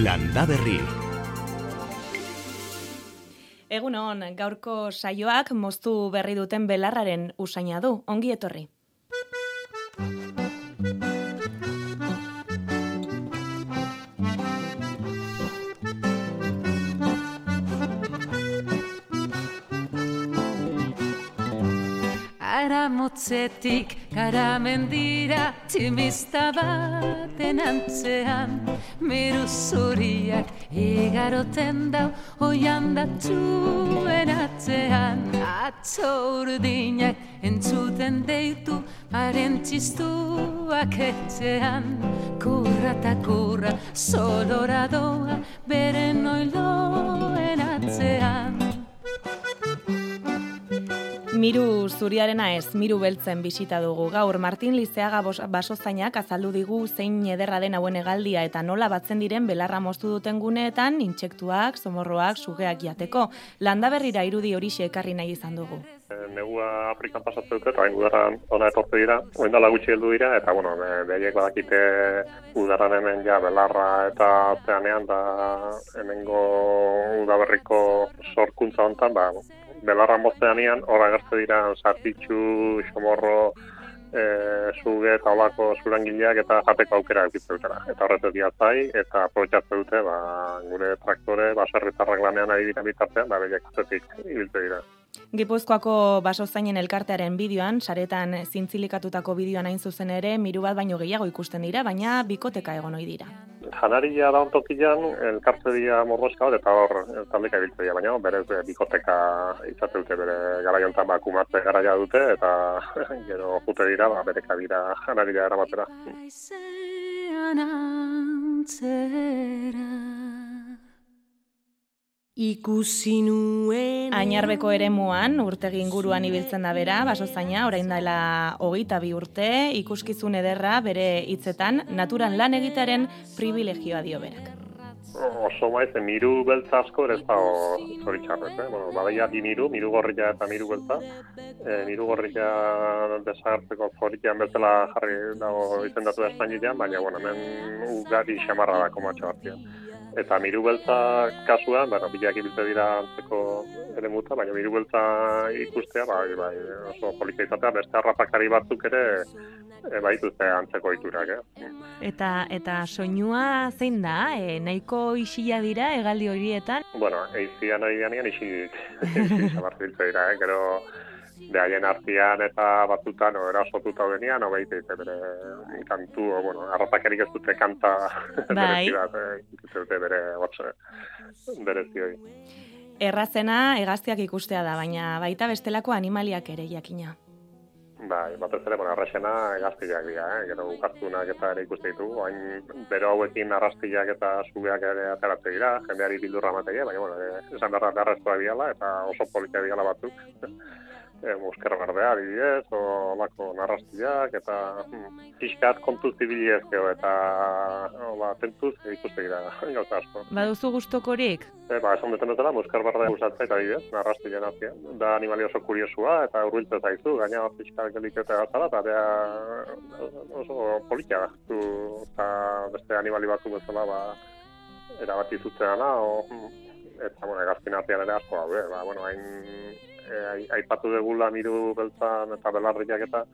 Landa Berri. Egun hon, gaurko saioak moztu berri duten belarraren usaina du, ongi etorri. Ara motzetik gara mendira Tximista baten antzean. Miru zuriak igaroten dau Oian datxuen atzean. Atzo urdinak entzuten deitu Haren txistuak etxean. Kurra eta kurra solora doa Beren oiloen atzean Miru zuriarena ez, miru beltzen bisita dugu. Gaur Martin Lizeaga basozainak azaldu digu zein ederra den hauen egaldia eta nola batzen diren belarra moztu duten guneetan, intsektuak, somorroak, sugeak jateko. Landa berrira irudi horixe ekarri nahi izan dugu. Negua Afrikan pasatzen dute, eta udarran ona etortu dira, oen gutxi heldu dira, eta bueno, behaiek badakite udarran hemen ja belarra eta zeanean, da hemengo udaberriko sorkuntza hontan, ba, belarra mozteanian, hor agertze dira sartitxu, xomorro, e, zuge eta olako zurangileak eta jateko aukera egitzen dutera. Eta horretu diatzai, eta aprobetxatzen dute, ba, gure traktore, baserritarrak lanean ari dira bitartean, ba, behiak azetik ibiltze dira. Gipuzkoako basozainen elkartearen bideoan, saretan zintzilikatutako bideoan hain zuzen ere, miru bat baino gehiago ikusten dira, baina bikoteka egon dira. Janaria da ontokian, elkarte dira morroska hor, eta hor, taldeka ibiltze dira, baina berez bikoteka izate dute, bere garaiontan bakumatze garaia dute, eta gero jute dira, ba, bere kabira janaria eramatera. Ikusi nuen Ainarbeko eremuan urtegi inguruan ibiltzen da bera, basozaina, orain dela hogeita bi urte, ikuskizun ederra bere hitzetan naturan lan egitaren privilegioa dio berak. Oso maiz, miru beltza asko ere ez da zoritxarrez, eh? Bueno, badaia di miru, miru gorrilla eta miru beltza. E, miru gorrilla desagertzeko zoritxean bezala jarri dago izendatu da Espainilean, baina, bueno, hemen ugari xamarra da komatxo hartian eta miru beltza kasuan, bueno, bilak ibiltze dira antzeko ere muta, baina miru beltza ikustea, bai, bai, oso polita izatea, beste harrapakari batzuk ere e, baituzte antzeko iturak, eh? Eta, eta soinua zein da, e, nahiko isila dira, egaldi horietan? Bueno, eizian hori danian isi, isi dira, eh? gero, behaien artean eta batzutan o erasotuta benian, o behite bere kantu, o, bueno, arrapakerik ez dute kanta bai. bat, dute bere batxe, bere zioi. Errazena egaztiak ikustea da, baina baita bestelako animaliak ere jakina. Bai, batez ere, bueno, arraxena egaztiak dira, eh? gero ukartunak eta ere ikuste ditu, hain bero hauekin arrastiak eta zubeak ere ateratze dira, jendeari bildurra mategia, baina, bueno, eh, esan berra beharrezkoa biala eta oso politia biala batzuk e, musker berdea, adibidez, o lako narrastiak, eta hmm, pixkat kontuz zibiliez eta ba, tentuz ikuste gira, gauza asko. Baduzu gustokorik? E, ba, esan duten dutela, musker berdea usatzea eta adibidez, narrastiak nazia. Da animali oso kuriosua, eta urbiltze zaizu, gaina pixkat gelikete gazala, eta bea oso politia du, eta beste animali batzu bezala, ba, erabati zutzena, o, hmm, eta, bueno, egazkin artean ere asko daude, ba, bueno, hain e, aipatu degula miru beltzan eta belarriak eta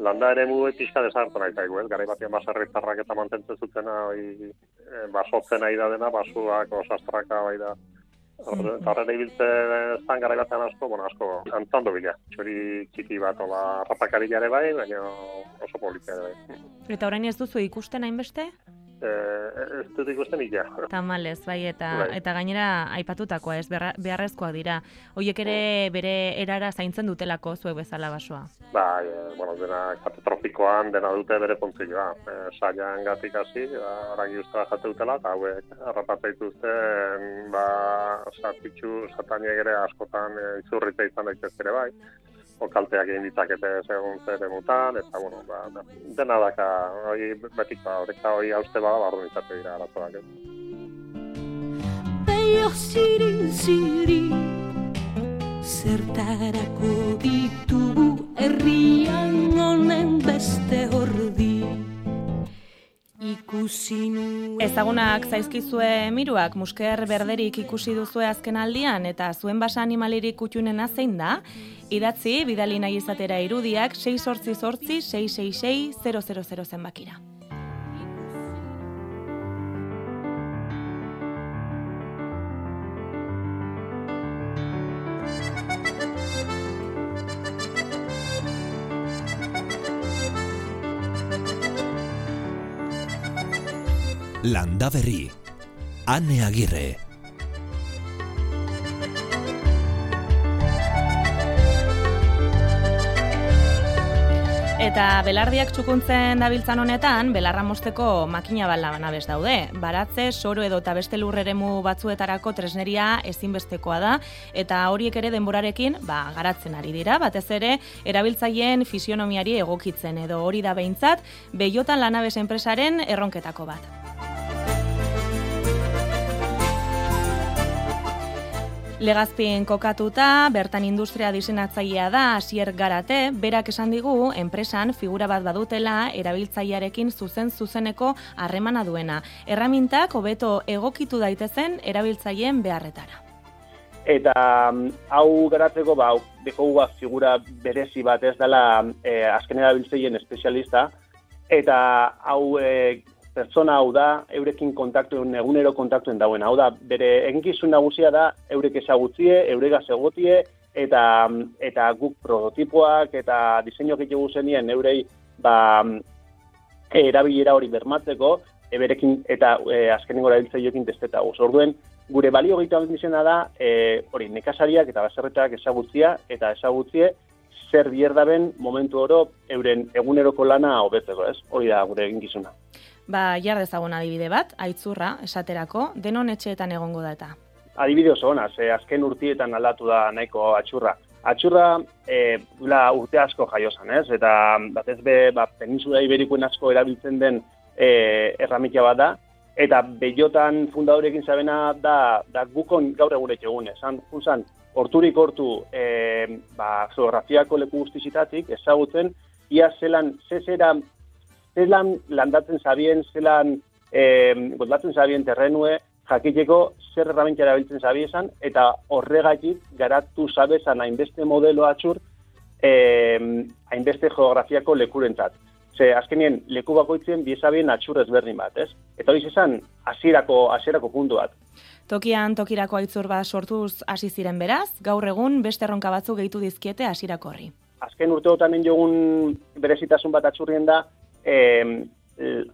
landa ere mu pixka desartu nahi zaigu, ez? Garai batean baserritarrak eta mantentzen zutena oi, e, basotzen nahi da dena, basuak, osastraka bai da. Eta horren ibiltze zan gara batean asko, bueno, asko, antzando bila. Txori txiki bat, ola, rapakari bai, baina oso politia bai. Eta orain ez duzu ikusten hainbeste? Eh, ez dut ikusten ila. Tamalez, bai, eta, bai. eta gainera aipatutakoa, ez beharrezkoa dira. Hoiek ere bere erara zaintzen dutelako zuek bezala basoa. Bai, e, bueno, dena katetrofikoan dena dute bere funtzioa. E, saian gatik hasi, aragi usta jate dutela, eta hauek harrapatzea dituzte, ba, sartitxu, sataniek ere askotan e, izurrita izan daitezke ere bai kalteak egin ditzakete segun zer emutan, eta, bueno, ba, dena daka, hori betik, ba, horrek da hori hauste bada, barru nintzate dira arazoak, ez. Beio ziri, ziri, zertarako ditugu herrian honen beste hordi. Ikusi nuen Ezagunak zaizkizue miruak musker berderik ikusi duzue azken aldian eta zuen basa animalirik kutxunena zein da? Idatzi, bidali nahi izatera irudiak 6 sortzi sortzi 666 000 zenbakira. Landa Berri. Ane Agirre. Eta belardiak txukuntzen dabiltzan honetan, belarra mosteko makina bala nabez daude. Baratze, soro edo eta beste lurreremu batzuetarako tresneria ezinbestekoa da, eta horiek ere denborarekin ba, garatzen ari dira, batez ere, erabiltzaileen fisionomiari egokitzen edo hori da behintzat, behiotan lanabez enpresaren erronketako bat. Legazpien kokatuta, bertan industria diseinatzailea da Asier Garate, berak esan digu enpresan figura bat badutela erabiltzailearekin zuzen zuzeneko harremana duena. Erramintak hobeto egokitu daitezen erabiltzaileen beharretara. Eta mm, hau garatzeko, ba, dekogu figura berezi bat ez dela e, azken erabiltzeien espezialista, eta hau e, pertsona hau da, eurekin kontaktuen, egunero kontaktuen dauen. Hau da, bere eginkizun nagusia da, eurek ezagutzie, eurega egotie, eta, eta guk prototipoak eta diseinu egitegu zenien eurei ba, erabilera hori bermatzeko, eberekin eta e, azkenengo erabiltzaioekin testeta guz. Orduen, gure balio gaitu izena da, e, hori, nekasariak eta baserretak ezagutzia eta ezagutzie, zer bierdaben momentu oro euren eguneroko lana hobetzeko, ez? Hori da gure eginkizuna. Ba, jar dezagun adibide bat, aitzurra, esaterako, denon etxeetan egongo da eta. Adibide oso ona, ze azken urtietan aldatu da nahiko atxurra. Atxurra, e, la, urte asko jaiosan, ez? Eta batez be, ba, peninsula iberikoen asko erabiltzen den e, erramikia bat da, eta bellotan fundadorekin zabena da, da gukon gaur egun etxegun, esan, junzan, horturik hortu e, ba, zoografiako leku guztizitatik, ezagutzen, ia zelan, zezera zelan landatzen zabien, zelan eh, botlatzen zabien terrenue, jakiteko zer erramentia erabiltzen zabiesan, eta horregatik garatu zabezan hainbeste modelo atxur, eh, hainbeste geografiako lekurentzat. Ze, azkenien, leku bakoitzen biezabien atxur ezberdin bat, ez? Eta hori zezan, hasierako hasierako puntu bat. Tokian tokirako aitzur bat sortuz hasi ziren beraz, gaur egun beste erronka batzu gehitu dizkiete hasierako horri. Azken urteotan jogun berezitasun bat atxurrien da, e,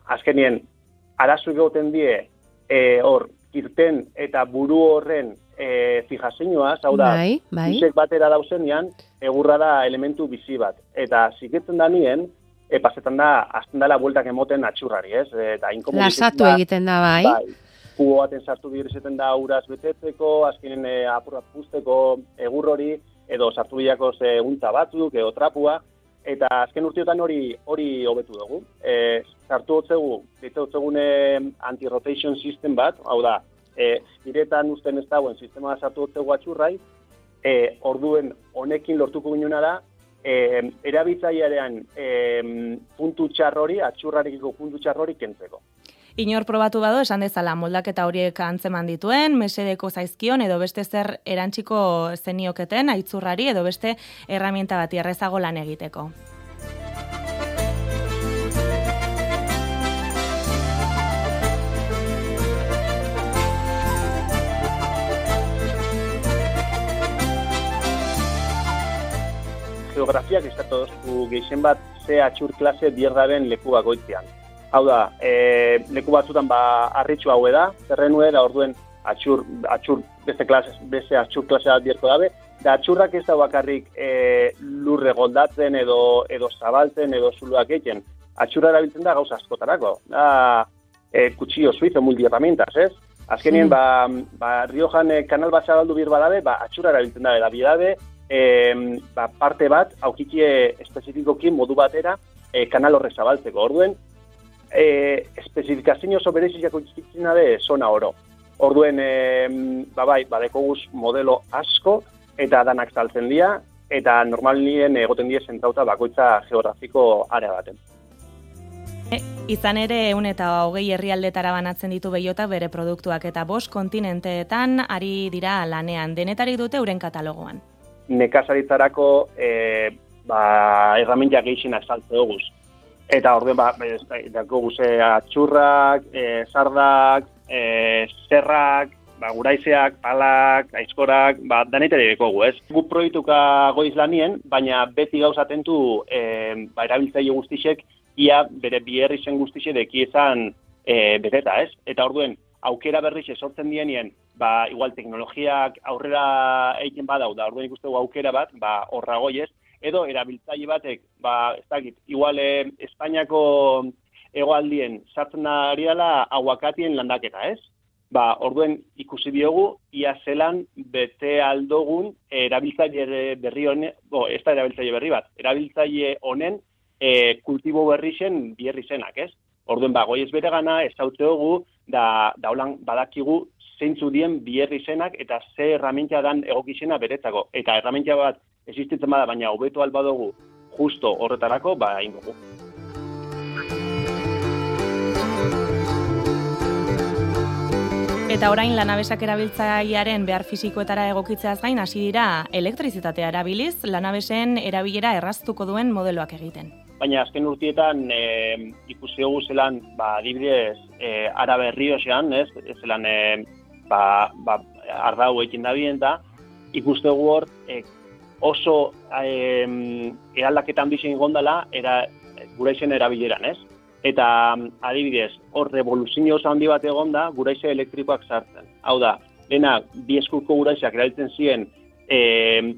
azkenien, arazu egoten die, e, hor, kirten eta buru horren e, fijazioa, hau da, bai, bai. batera dauzenean, egurra da elementu bizi bat. Eta ziketzen da nien, e, pasetan da, azten dela bueltak emoten atxurrari, ez? Eta Lasatu egiten da, bai. bai. Kubo baten sartu direzeten da uraz betetzeko, azkenen e, apurrat puzteko egur hori, edo sartu bilako ze unta batzuk, edo trapua, eta azken urteotan hori hori hobetu dugu. E, sartu hotzegu, bete hotzegune anti-rotation system bat, hau da, e, ziretan usten ez dauen sistema sartu hotzegu atxurrai, e, orduen honekin lortuko ginuna da, e, erabitzailearen e, puntu txarrori, atxurrarikiko puntu txarrori kentzeko. Inor probatu bado esan dezala moldaketa horiek antzeman dituen, mesedeko zaizkion edo beste zer erantziko zenioketen aitzurrari edo beste herramienta bat errezago lan egiteko. Geografiak ez da geixen bat ze atxur klase bierdaren leku bagoitzean. Hau da, e, leku batzutan ba harritxu hau da, terrenue da orduen atxur, atxur beste klase, beste atxur klase bat bierko dabe, da atxurrak ez da bakarrik e, lurre goldatzen edo edo zabaltzen edo zuluak egiten. Atxurra erabiltzen da gauza askotarako. Da, e, kutxio suizo multi herramientas, ez? Azkenien, ba, ba, Riojan e, kanal bat zabaldu bir badabe, ba, atxurra erabiltzen da, da bidabe, e, ba, parte bat, aukikie espezifikoki modu batera, e, kanal horre zabaltzeko. Orduen, e, espezifikazio oso bereziako izkitzina de zona oro. Orduen, e, ba bai, badeko guz modelo asko, eta danak saltzen dira, eta normalien egoten dira zentrauta bakoitza geografiko area baten. E, izan ere, eun eta hogei herrialdetara banatzen ditu behiota bere produktuak eta bost kontinenteetan ari dira lanean. Denetarik dute euren katalogoan. Nekazaritzarako e, ba, erramentia geixina saltze duguz. Eta orduen, ba, dako guze atxurrak, e, sardak, e, zerrak, ba, guraizeak, palak, aizkorak, ba, danetere dekogu, ez? Gu proiektuka goiz lanien, baina beti gauzatentu e, ba, erabiltzaile guztisek ia bere bierri zen guztixe deki ezan e, beteta, ez? Eta orduen, aukera berriz sortzen dienien, ba, igual teknologiak aurrera egiten badau, da orduen ikustegu aukera bat, ba, horra goiez, edo erabiltzaile batek, ba, ez dakit, igual eh, Espainiako egoaldien sartzen ari dela aguakatien landaketa, ez? ba, orduen ikusi diogu, ia zelan bete aldogun erabiltzaile berri honen, bo, ez da erabiltzaile berri bat, erabiltzaile honen e, kultibo berri zen bierri zenak, ez? Orduen, ba, goiez bere gana, ez da, da holan badakigu zeintzu dien bierri zenak eta ze erramintia dan egokizena beretzako. Eta erramintia bat existitzen bada, baina hobeto alba dugu justo horretarako, ba, ingogu. Eta orain lanabesak erabiltzailearen behar fisikoetara egokitzeaz gain hasi dira elektrizitatea erabiliz, lanabesen erabilera erraztuko duen modeloak egiten. Baina azken urtietan e, ikusi dugu zelan, ba, adibidez, e, ara berri osean, ez, zelan, e, ba, ba, ardau egin da bien da, ikuste hor, e, oso e, eraldaketan bizin gondala, era, gura izen erabileran, ez? Eta adibidez, hor revoluzio oso handi bat egon da, guraize elektrikoak sartzen. Hau da, lehena, bi eskulko guraizeak erabiltzen ziren e,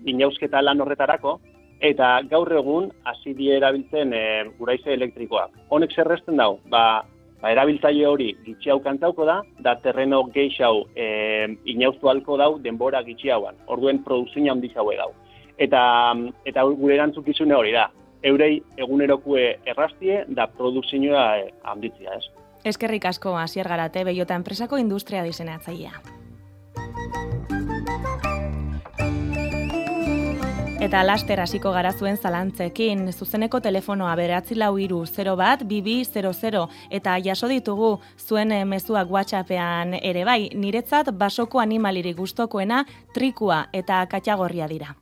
inausketa lan horretarako, eta gaur egun hasi die erabiltzen e, guraize elektrikoak. Honek zerrezten dau, ba, ba erabiltzaile hori gitxi hau kantauko da, da terreno geixau e, inaustu halko dau denbora gitxi hauan. Orduen produzioa handi zaue dau. Eta, eta gure erantzukizune hori da, eurei egunerokue errastie da produzioa eh, handitzia, ez? Eskerrik asko hasier garate Beiota enpresako industria diseinatzailea. Eta laster hasiko gara zuen zalantzekin, zuzeneko telefonoa beratzi lau iru 0 bat, bibi 00, eta jaso ditugu zuen eh, mezuak WhatsAppean ere bai, niretzat basoko animaliri gustokoena trikua eta katxagorria dira.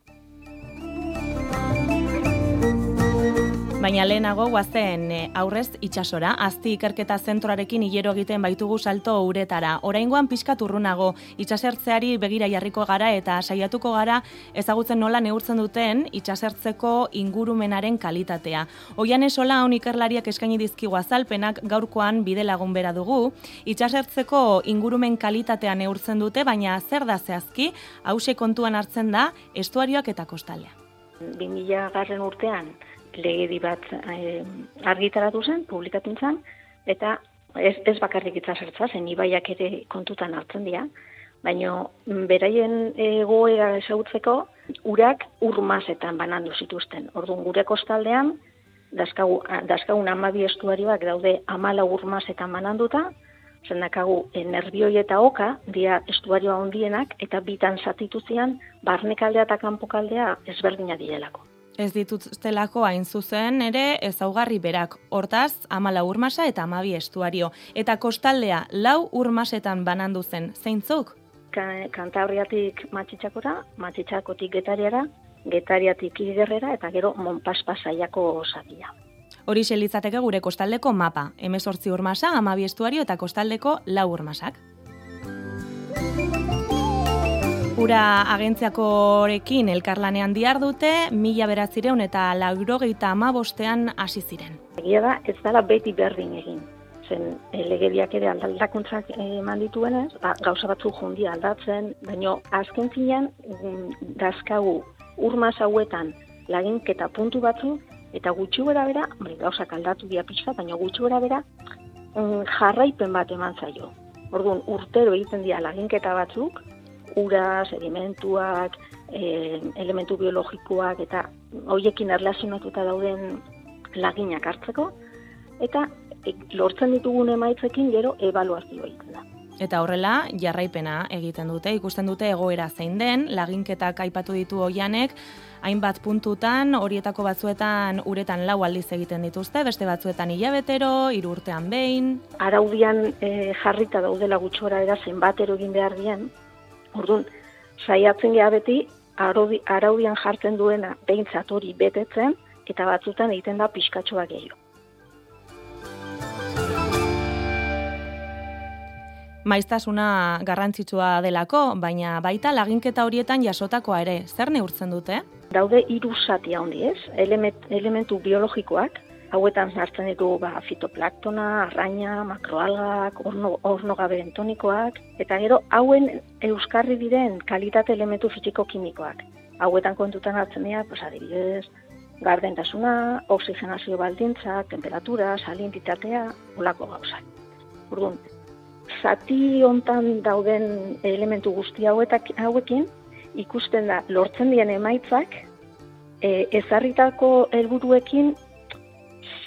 Baina lehenago guazen eh, aurrez itxasora, azti ikerketa zentroarekin hilero egiten baitugu salto uretara. Oraingoan pixkat urrunago, itxasertzeari begira jarriko gara eta saiatuko gara ezagutzen nola neurtzen duten itxasertzeko ingurumenaren kalitatea. Oian esola hon ikerlariak eskaini dizkigu azalpenak gaurkoan bide lagun bera dugu, itxasertzeko ingurumen kalitatea neurtzen dute, baina zer da zehazki, hause kontuan hartzen da estuarioak eta kostaldea. 2000 garren urtean, legedi bat e, argitaratu zen, publikatu zen, eta ez, ez bakarrik itzasertza zen, ibaiak ere kontutan hartzen dira, baina beraien egoera esautzeko, urak urmazetan banandu zituzten. Orduan gure kostaldean, daskagu, daskagun amabi estuarioak daude amala urmazetan bananduta, zendakagu nervioi eta oka, dia estuarioa ondienak, eta bitan zatituzian, barnekaldea eta kanpokaldea ezberdina direlako ez dituztelako hain zuzen ere ezaugarri berak. Hortaz, amala urmasa eta amabi estuario. Eta kostaldea, lau urmasetan banandu zen, zeintzuk? Kantabriatik matxitsakora, matxitsakotik getariara, getariatik igerrera eta gero monpaspasaiako osatia. Hori xelitzateke gure kostaldeko mapa. Hemezortzi urmasa, amabi estuario eta kostaldeko lau urmasak. Ura agentziakorekin elkarlanean diar dute, mila beratzireun eta laurogeita ama hasi ziren. Egia da, ez dara beti berdin egin. Zen e, legediak ere aldakuntzak eman dituenez, ba, gauza batzu jundi aldatzen, baina azken zinean mm, dazkagu urmaz hauetan laginketa puntu batzu, eta gutxi bera bera, gauzak aldatu dia pixka, baina gutxi bera bera mm, jarraipen bat eman zaio. Orduan, urtero egiten dira laginketa batzuk, ura, sedimentuak, e, elementu biologikoak eta hoiekin erlazionatuta dauden laginak hartzeko eta e, lortzen ditugun emaitzekin gero evaluazio egiten da. Eta horrela, jarraipena egiten dute, ikusten dute egoera zein den, laginketak aipatu ditu oianek, hainbat puntutan, horietako batzuetan uretan lau aldiz egiten dituzte, beste batzuetan hilabetero, hiru urtean behin. Araudian e, jarrita daudela gutxora era zenbatero egin behar dien, orduan, saiatzen geha beti, araudi, araudian jartzen duena behintzat hori betetzen, eta batzutan egiten da pixkatxoa gehiago. maiztasuna garrantzitsua delako, baina baita laginketa horietan jasotakoa ere, zer neurtzen dute? Daude hiru zati handi, ez? Element, elementu biologikoak, hauetan hartzen ditu ba, fitoplaktona, arraina, makroalgak, orno, ornogabe entonikoak, eta gero hauen euskarri diren kalitate elementu fiziko-kimikoak. Hauetan kontutan hartzen dira, pues, adibidez, gardentasuna, oxigenazio baldintza, temperatura, salintitatea, olako gauzak. Urduan, zati hontan dauden elementu guzti hauetak hauekin ikusten da lortzen dien emaitzak e, ezarritako helburuekin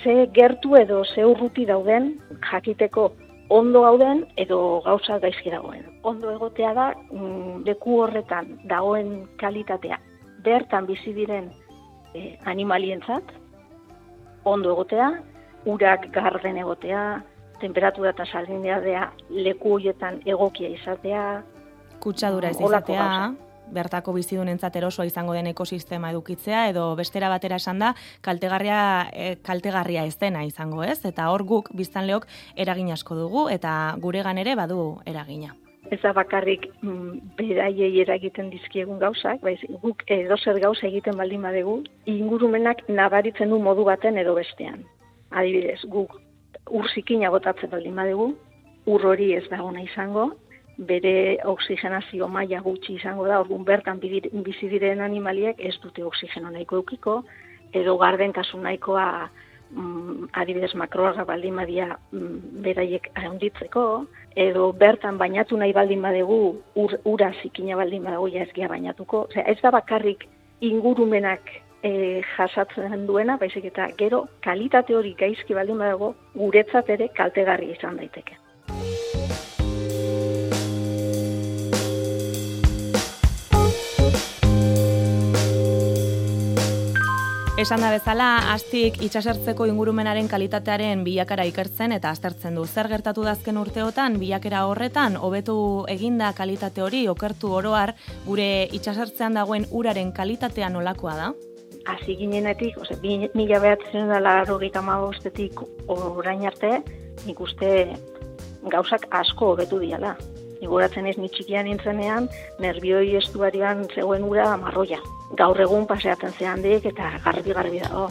ze gertu edo ze urruti dauden jakiteko ondo gauden edo gauza gaizki dagoen. Ondo egotea da mm, leku horretan dagoen kalitatea bertan bizi diren e, animalientzat ondo egotea, urak garden egotea, temperatura eta saldinea dea leku horietan egokia izatea. Kutsadura ez izatea, bertako bizidunentzat erosoa izango den ekosistema edukitzea, edo bestera batera esan da, kaltegarria, e, kaltegarria ez dena izango ez, eta hor guk biztanleok eragin asko dugu, eta guregan ere badu eragina. Ez da bakarrik mm, beraiei eragiten dizkiegun gauzak, baiz, guk edo zer gauza egiten baldin badegu, ingurumenak nabaritzen du modu baten edo bestean. Adibidez, guk ur zikina botatzen baldin badegu, ur hori ez da ona izango, bere oxigenazio maila gutxi izango da, orduan bertan bizi diren animaliek ez dute oxigeno nahiko eukiko, edo garden kasu nahikoa mm, adibidez makroarra baldin badia mm, beraiek ahonditzeko, edo bertan bainatu nahi baldin badegu ur, ura zikina baldin badegu ja ez bainatuko. Osea, ez da bakarrik ingurumenak e, jasatzen duena, baizik eta gero kalitate hori gaizki baldin badago, guretzat ere kaltegarri izan daiteke. Esan da bezala, astik itxasertzeko ingurumenaren kalitatearen bilakara ikertzen eta aztertzen du. Zer gertatu dazken urteotan, bilakera horretan, hobetu eginda kalitate hori, okertu oroar, gure itxasertzean dagoen uraren kalitatea nolakoa da? hasi ginenetik, ose, mila behatzen rogeita magostetik orain arte, nik uste gauzak asko hobetu diala. Iguratzen ez nitxikian nintzenean, nervioi estuarian zegoen ura marroia. Gaur egun paseatzen zehan dik eta garbi-garbi dago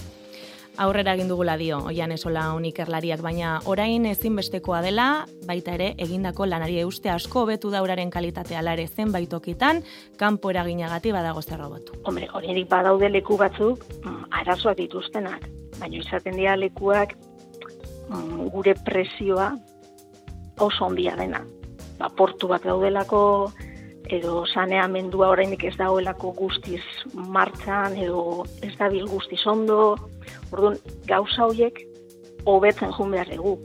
aurrera egin dugula dio, oian esola unik erlariak, baina orain ezinbestekoa dela, baita ere, egindako lanari euste asko betu dauraren kalitatea lare zen baitokitan, kanpo eraginagati badago zer robotu. Hombre, hori badaude leku batzuk, mm, arazoak dituztenak, baina izaten dira lekuak mm, gure presioa oso ondia dena. Ba, portu bat daudelako, edo saneamendua orainik ez dagoelako guztiz martxan edo ez dabil guztiz ondo. Orduan, gauza horiek hobetzen joan behar egu.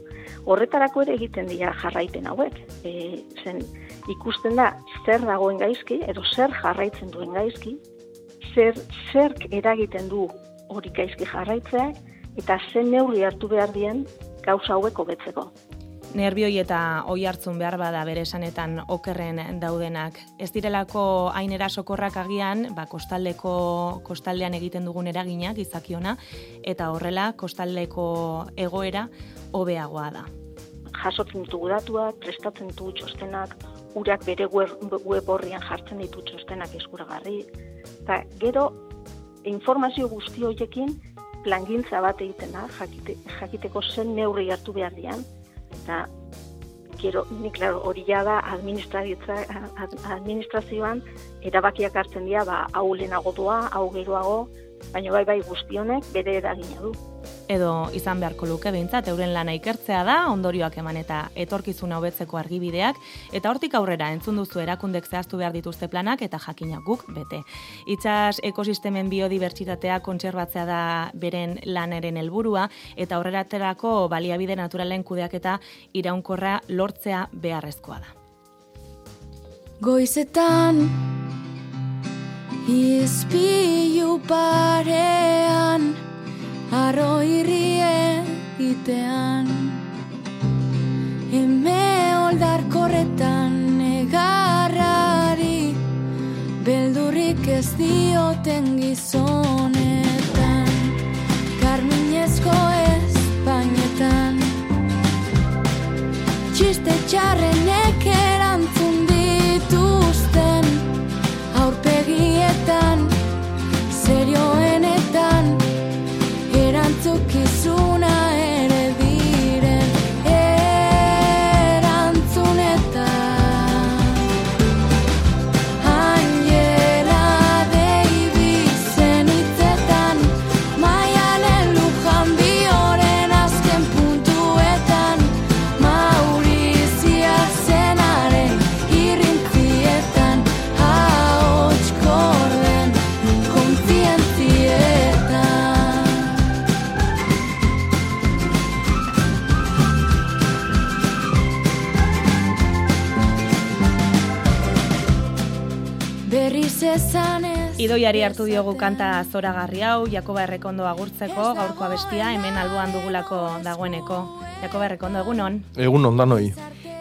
Horretarako ere egiten dira jarraipen hauek. E, zen ikusten da zer dagoen gaizki edo zer jarraitzen duen gaizki, zer zerk eragiten du hori gaizki jarraitzeak eta zen neurri hartu behar dien gauza hauek hobetzeko nervioi eta oi hartzun behar bada bere esanetan okerren daudenak. Ez direlako ainera sokorrak agian, ba, kostaldeko kostaldean egiten dugun eraginak izakiona, eta horrela kostaldeko egoera hobeagoa da. Jasotzen ditugu datuak, prestatzen ditugu txostenak, urak bere web horrian jartzen ditu txostenak eskuragarri, eta gero informazio guzti horiekin plangintza bat egiten da, jakite, jakiteko zen neurri hartu behar dian, eta gero, ni claro, hori ja da administrazioan erabakiak hartzen dira, ba, hau lehenago doa, hau geroago, baina bai bai guztionek bere eragina du edo izan beharko luke behintzat euren lana ikertzea da, ondorioak eman eta etorkizuna hobetzeko argibideak, eta hortik aurrera entzun duzu erakundek zehaztu behar dituzte planak eta jakinak guk bete. Itxas ekosistemen biodibertsitatea kontserbatzea da beren laneren helburua eta aurreraterako baliabide naturalen kudeak eta iraunkorra lortzea beharrezkoa da. Goizetan Izpilu parean Arro irrie itean. Eme oldar korretan Negarrari Beldurrik ez dioten gizonetan ezanez Idoiari hartu diogu kanta zoragarri hau, Jakoba Errekondo agurtzeko, gaurko abestia, hemen alboan dugulako dagoeneko. Jakoba Errekondo, egunon? Egun ondanoi.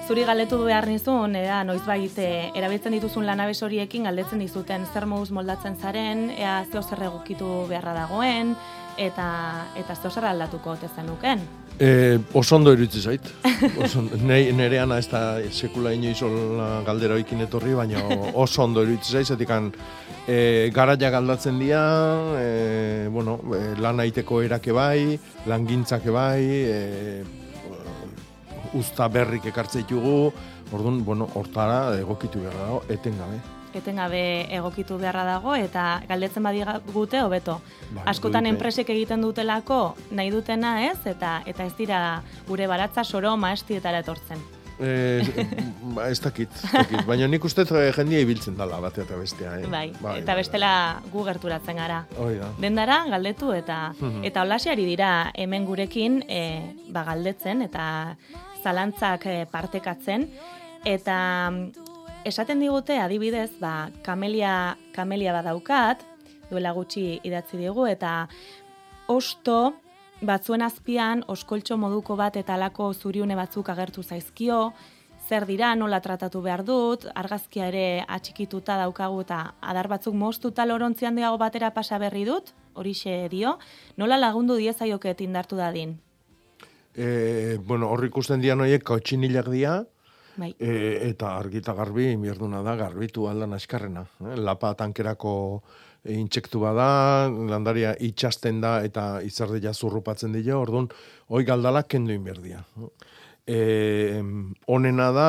Zuri galdetu behar nizun, ea noizbait e, erabiltzen dituzun lanabes horiekin galdetzen dizuten zer moduz moldatzen zaren, ea zeo zer egokitu beharra dagoen, eta eta zeo zer aldatuko ote zenuken. E, oso ondo iritsi zait. Oso, ondo- ne, nereana ez da sekula inoiz galdera oikin etorri, baina oso ondo iritsi zait, zetikan e, garaiak aldatzen dira, e, bueno, e, lan aiteko erake bai, langintzake bai, e, usta berrik ekartze ditugu, orduan, bueno, hortara egokitu behar dago, etengabe. Etengabe egokitu beharra dago, eta galdetzen badigute hobeto. Bai, Askotan enpresek egiten dutelako nahi dutena ez, eta eta ez dira gure baratza soro maestietara etortzen. E, ba, ez dakit, ez dakit. baina nik uste eh, jendia ibiltzen dala batea eta bestea. Eh? Bai, eta bestela gu gerturatzen gara. Hoi da. Dendara galdetu eta Mhm. eta olaseari dira hemen gurekin e, ba galdetzen eta zalantzak e, partekatzen eta esaten digute adibidez ba kamelia kamelia badaukat duela gutxi idatzi digu eta osto batzuen azpian oskoltxo moduko bat eta alako zuriune batzuk agertu zaizkio, zer dira, nola tratatu behar dut, argazkia ere atxikituta daukagu eta adar batzuk moztuta lorontzian diago batera pasa berri dut, horixe dio, nola lagundu diezaioket indartu dadin. E, bueno, hor ikusten dian horiek kautxinilak dira, Bai. e, eta argita garbi, mierduna da, garbitu aldan askarrena. Eh? Lapa tankerako intsektu bada, landaria itxasten da eta izerdia zurrupatzen dira, orduan, hoi galdala kendu inberdia. E, onena da,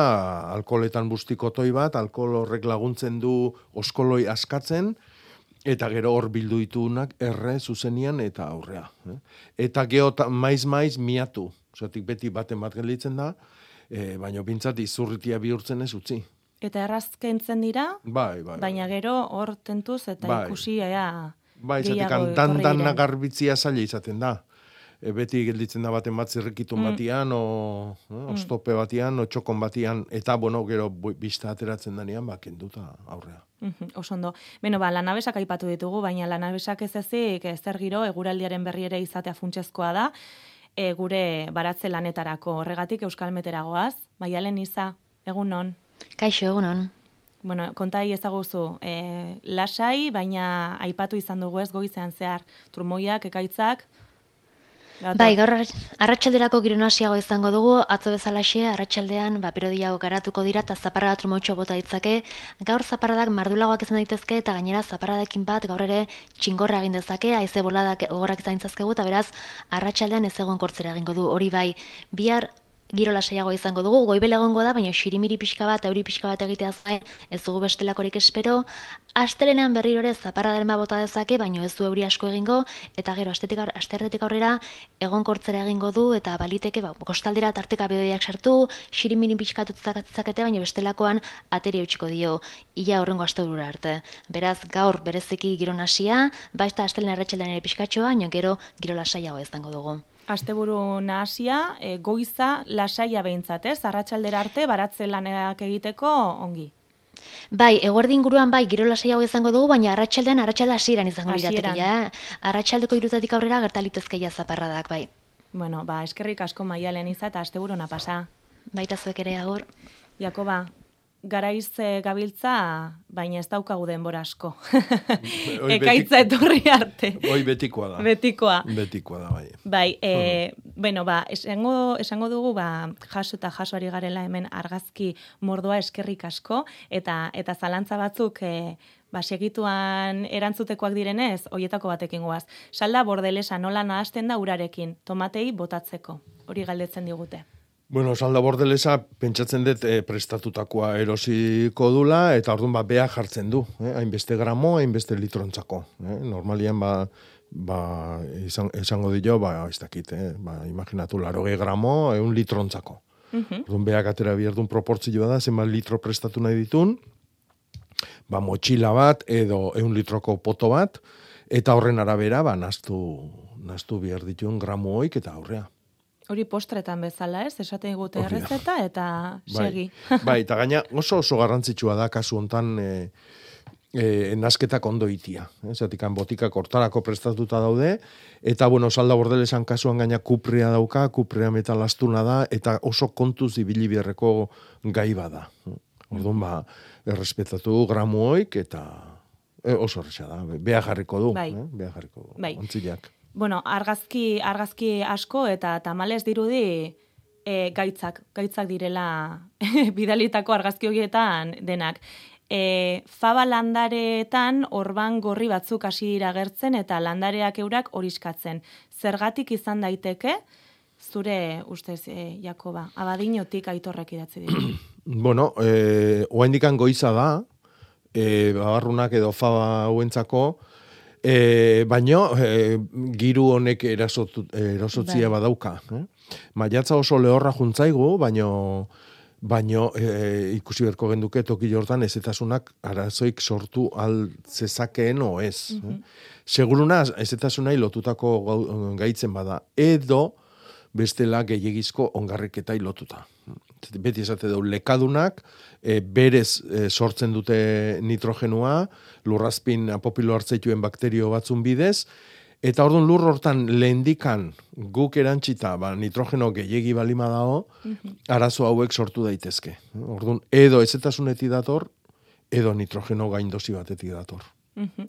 alkoholetan bustiko toi bat, alkohol horrek laguntzen du oskoloi askatzen, eta gero hor bildu ditunak erre zuzenian eta aurrea. eh. Eta geho ta- maiz-maiz miatu. Zatik beti baten bat gelditzen da, e, baina bintzat izurritia bihurtzen ez utzi. Eta errazkentzen dira, Bai, bai. baina gero hor tentuz eta Bai. ikusi ea Bai, dan etorri dan diren. garbitzia zaila izaten da. E, beti gelditzen da baten bat zirrikitun Mm. batian, o, eh, ostope batian, o txokon batian, eta, bueno, gero bista ateratzen denean, ba, kenduta aurrea. Mhm, Oso ondo. Beno, ba, lanabesak aipatu ditugu, baina lanabesak ez ezik, ez zer giro, eguraldiaren berri ere izatea funtsezkoa da, e, gure baratze lanetarako horregatik Euskal Meteragoaz, baialen iza, egun non? Kaixo, egunon. Bueno, kontai ezaguzu, e, lasai, baina aipatu izan dugu ez goizean zehar, turmoiak, ekaitzak, Gato. Bai, gaur arrat- arratsalderako giro nahasiago izango dugu, atzo bezalaxe arratsaldean ba perodiago garatuko dira eta zaparrada trumotxo bota ditzake. Gaur zaparradak mardulagoak izan daitezke eta gainera zaparradekin bat gaur ere txingorra egin dezake, haize boladak gogorrak izan eta beraz arratsaldean ez egon kortzera egingo du. Hori bai, bihar giro lasaiago izango dugu, goibel egongo da, baina xirimiri pixka bat, euri pixka bat egitea zain, ez dugu bestelakorik espero. Astelenean berriro ere zaparradaren bat bota dezake, baina ez du euri asko egingo, eta gero astetik, asterretik aurrera egonkortzera egingo du, eta baliteke, ba, kostaldera tarteka bedoiak sartu, xirimiri pixka tutzakate, baina bestelakoan ateri eutxiko dio, ia horrengo asteburura arte. Beraz, gaur bereziki giro nasia, baita astelena erretxeldan ere pixkatxoa, baina gero giro lasaiago izango dugu. Asteburu nahasia, e, goiza lasaia behintzat, ez? Arratsaldera arte baratze lanak egiteko ongi. Bai, eguerdi inguruan bai, giro lasaiago izango dugu, baina arratsaldean arratsalde hasieran izango lirateke ja. Arratsaldeko irutatik aurrera gertalitezke ja zaparradak, bai. Bueno, ba, eskerrik asko maialen iza eta asteburona pasa. Baita zuek ere agur. Jakoba, garaiz eh, gabiltza, baina ez daukagu denbora asko. Ekaitza etorri arte. Hoi betikoa da. Betikoa. Betikoa da, bai. Bai, e, bueno, ba, esango, esango dugu, ba, jaso eta jaso ari garela hemen argazki mordoa eskerrik asko, eta eta zalantza batzuk, e, ba, segituan erantzutekoak direnez, hoietako batekin goaz. Salda bordelesa nola nahasten da urarekin, tomatei botatzeko. Hori galdetzen digute. Bueno, salda bordelesa pentsatzen dut eh, prestatutakoa erosiko dula eta orduan ba bea jartzen du, eh? hainbeste gramo, hainbeste litrontzako. Eh? Normalian ba, ba izan, esango dio, ba, ez dakit, eh? ba, imaginatu, laroge gramo, eun litrontzako. Mhm. Orduan beak atera bihardun proportzioa da, zenbat litro prestatu nahi ditun, ba, motxila bat edo eun litroko poto bat, eta horren arabera, ba, naztu, naztu behar ditun gramo hoik eta aurrea. Hori postretan bezala, ez? Esaten digute errezeta eta segi. Bai, bai, eta gaina oso oso garrantzitsua da kasu hontan e, e, nasketak ondo itia. Zatik, botikak hortarako prestatuta daude, eta, bueno, salda bordelesan kasuan gaina kuprea dauka, kuprea metal astuna da, eta oso kontuz ibili beharreko gai bada. Orduan, ba, errespetatu gramu hoik, eta e, oso horretxa da, bea jarriko du. Bai. Eh? Bea jarriko du. Bai. Ontzileak. Bueno, argazki, argazki asko eta tamalez dirudi e, gaitzak, gaitzak direla bidalitako argazki horietan denak. E, faba landareetan orban gorri batzuk hasi dira agertzen eta landareak eurak horiskatzen. Zergatik izan daiteke, zure ustez, e, Jakoba, abadinotik aitorrek idatzi dira. Bueno, eh, oaindikan goiza da, eh, babarrunak edo faba hauentzako, eh, baino eh, giru honek erasotu, erosotzia Bai. badauka. Eh? Maiatza oso lehorra juntzaigu, baino baino e, ikusi berko genduke toki jortan ezetasunak arazoik sortu al zezakeen o ez. eh? Seguruna ezetasunai lotutako gaitzen bada. Edo bestela gehiagizko ongarriketai lotuta. Beti esate dugu, lekadunak, e, berez e, sortzen dute nitrogenua, lurrazpin apopilo hartzeituen bakterio batzun bidez, eta orduan lur hortan lehendikan guk erantzita ba, nitrogeno gehiegi balima dago, arazo hauek sortu daitezke. Orduan, edo ezetasunetik dator, edo nitrogeno gaindosi batetik dator. Mhm.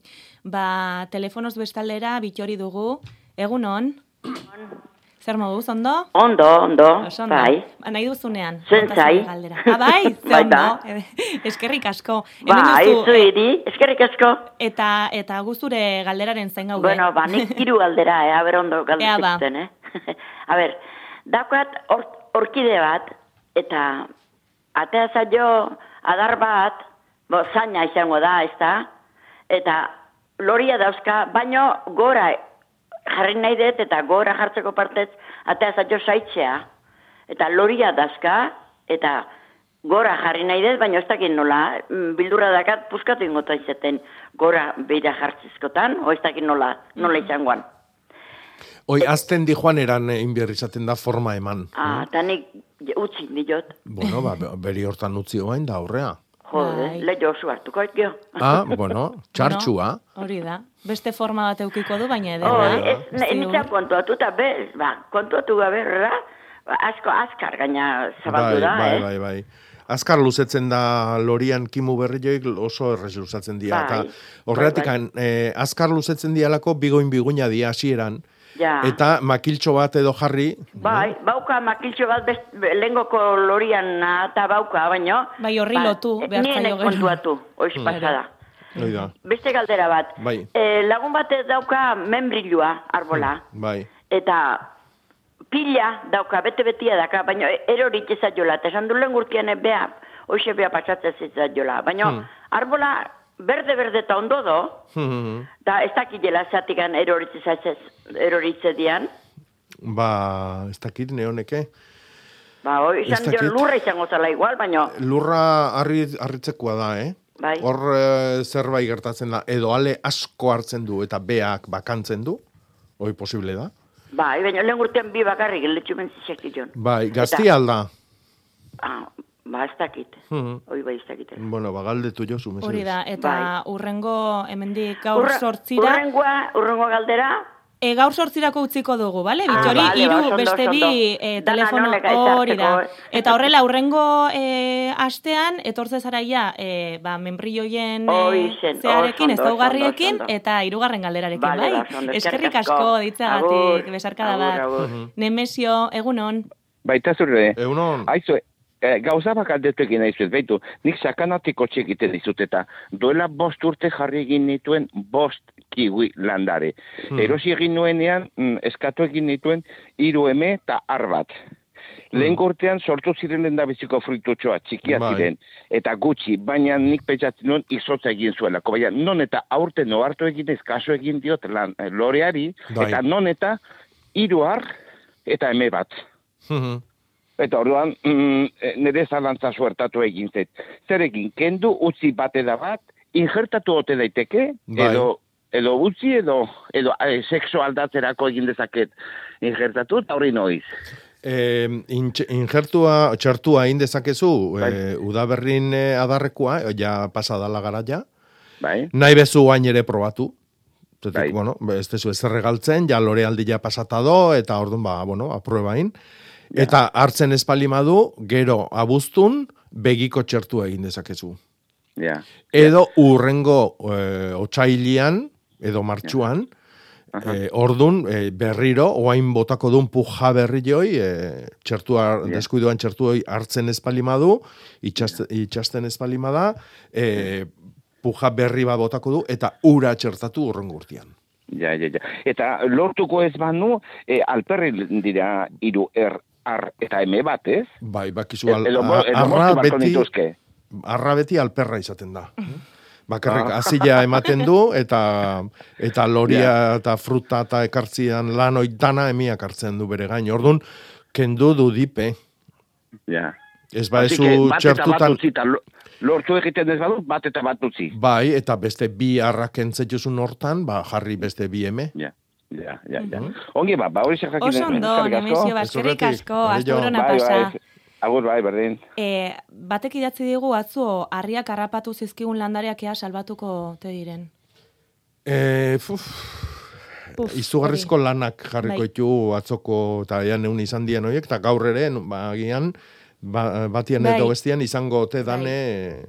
ba, telefonoz bestaldera bitori dugu. Egunon? Zer moduz, ondo? Ondo, ondo, Oso ondo. bai. Ba, nahi duzunean. Zen zai. Galdera. Ah, bai, ze ondo. Eskerrik asko. Bai, duzu, zu eh, iri, eskerrik asko. Eta, eta guzture galderaren zain gaude. Bueno, ba, nik hiru galdera, eh, aber ondo Ea ba. eh. A ber, daukat or, orkide bat, eta atea zaio adar bat, bo, zaina izango da, ez da? Eta loria dauzka, baino gora jarri nahi dut, eta gora jartzeko partez, atea zaio saitzea. Eta loria dauzka, eta gora jarri nahi dut, baina ez dakit nola, mm, bildurra dakat puskatu ingota izaten gora beira jartzizkotan, o ez dakit nola, nola izangoan. Hoi, azten di joan eran egin behar izaten da forma eman. Ah, eta nik utzi diot, Bueno, ba, beri hortan utzi oain da aurrea. Jode, Bai. leio oso hartuko et gio. Ah, bueno, txartxua. Hori da. Beste forma bat eukiko du, baina Oh, ederra. ez, nintzen kontuatu, eta bez, ba, kontuatu gabe, erra, asko azkar gaina zabaldu bai, da, bai, eh? bai, bai. Azkar luzetzen da lorian kimu berrioik oso errez luzatzen dira. Bai, horretik, bai, eh, azkar luzetzen dialako bigoin biguina dia hasieran. Ja. Eta makiltxo bat edo jarri, Bai, bauka makiltxo bat best, lengoko lorian eta bauka, baino... Bai, horri lotu behar Nien kontuatu, oiz Hmm. pasada. hoi da, Beste galdera bat. Bai. Eh, lagun bat dauka membrilua, arbola. bai. Eta pila dauka, bete-betia daka, baina erorik ezaiola. Eta esan du lehen gurtian bea, hoxe bea pasatzen zitzaiola. Baina Hmm. arbola berde-berde eta ondo do, da ez dakitela zatikan eroritze dian. Ba, ez dakit neoneke. Ba, hoi, izan dio dakit. lurra izango zala igual, baina, Lurra harri, harritzekoa da, eh? bai. Hor eh, zerbait gertatzen da, edo ale asko hartzen du eta beak bakantzen du, hoi posible da. Bai, baina lehen urtean bi bakarrik, letxu mentzizek jon. Bai, gazti alda. Ah, Ba, ez dakit. Mhm. Hoi bai ez dakit. Bueno, ba, galdetu jozu, mesedez. Hori da, eta Bai. urrengo hemendik gaur Urre- sortzira, Urrengoa, urrengo galdera, e, gaur sortzirako utziko dugu, bale? Ah, Bitori, bale, hiru ba, ondo, beste bi e, telefono hori da. eh? Eta horrela, urrengo e, astean, etortze zaraia, e, ba, membrilloien Hoixen, e, zearekin, ez daugarriekin, eta hirugarren galderarekin, Bale, bai? ba, ondo, Eskerrik asko, ditzagatik, besarkada bat. Nemesio, egunon. Baita zure. Egunon. Aizu, eh, gauza bak aldetu egin nahi baitu, nik sakanatiko txek egiten dizut eta duela bost urte jarri egin nituen bost kiwi landare. Hmm. Erosi egin nuenean, mm, eskatu egin nituen hiru eme eta ar bat. Lehen urtean sortu ziren lehen biziko fruitutxoa, txikia Bai. ziren, eta gutxi, baina nik pentsatzen nuen izotza egin zuelako, baina non eta aurte no hartu egin ez kaso egin diot lan, eh, loreari, Bai. eta non eta hiru ar eta eme bat. Mhm. Eta orduan, mm, eh, nire zalantza suertatu egin zait. Zer egin, kendu utzi bate da bat, injertatu ote daiteke, Bai. edo, edo utzi, edo, edo eh, sexo aldatzerako egin dezaket injertatu, eta hori noiz. E, injertua, txertua egin dezakezu, Bai. e, udaberrin e, adarrekoa, ja pasadala garaia, Bai? nahi bezu hain ere probatu. Zetik, Bai. bueno, ez tezu ez regaltzen, ja lore aldia pasata do, eta orduan, ba, bueno, apruebain. Eta hartzen espalimadu, gero abuztun, begiko txertua egin dezakezu. Ja. Edo urrengo e, otxailian, edo martxuan, e, ordun e, berriro, oain botako duen puja berri joi, e, txertua, Ja. deskuiduan txertuoi hartzen espalimadu, itxasten, itxasten espalimada, e, puja berri bat botako du, eta ura txertatu urrengo urtean. Ja, ja, ja. Eta lortuko ez banu, e, alperri dira hiru er, ar eta eme bat, ez? Bai, bakizu, al, edo, a- edo arra beti, arra beti alperra izaten da. Bakarrik Ah. azila ematen du, eta eta loria eta fruta eta ekartzian lan dana emiak hartzen du bere gain. Orduan, kendu du dipe. Ja. Ez Así baezu txertutan... lortu egiten ez badu, bat eta bat utzi. Bai, eta beste bi arrak entzetuzun hortan, ba, jarri beste bi eme. Ja. Ja, ja, ja. Ongi ba, ba, hori zer jakin. Oso ondo, eskerrik asko. Nemesio, ba, eskerrik asko, jo. asturona Bai, pasa. bai, agur bai, berdin. E, batek idatzi digu atzo harriak harrapatu zizkigun landareak ea salbatuko te diren. E, fuf, Puf, izugarrizko lanak jarriko Bai. ditu atzoko eta ean eun izan dien horiek, eta gaur ere, ba, agian, ba, batian Bai. edo bestian izango ote dane...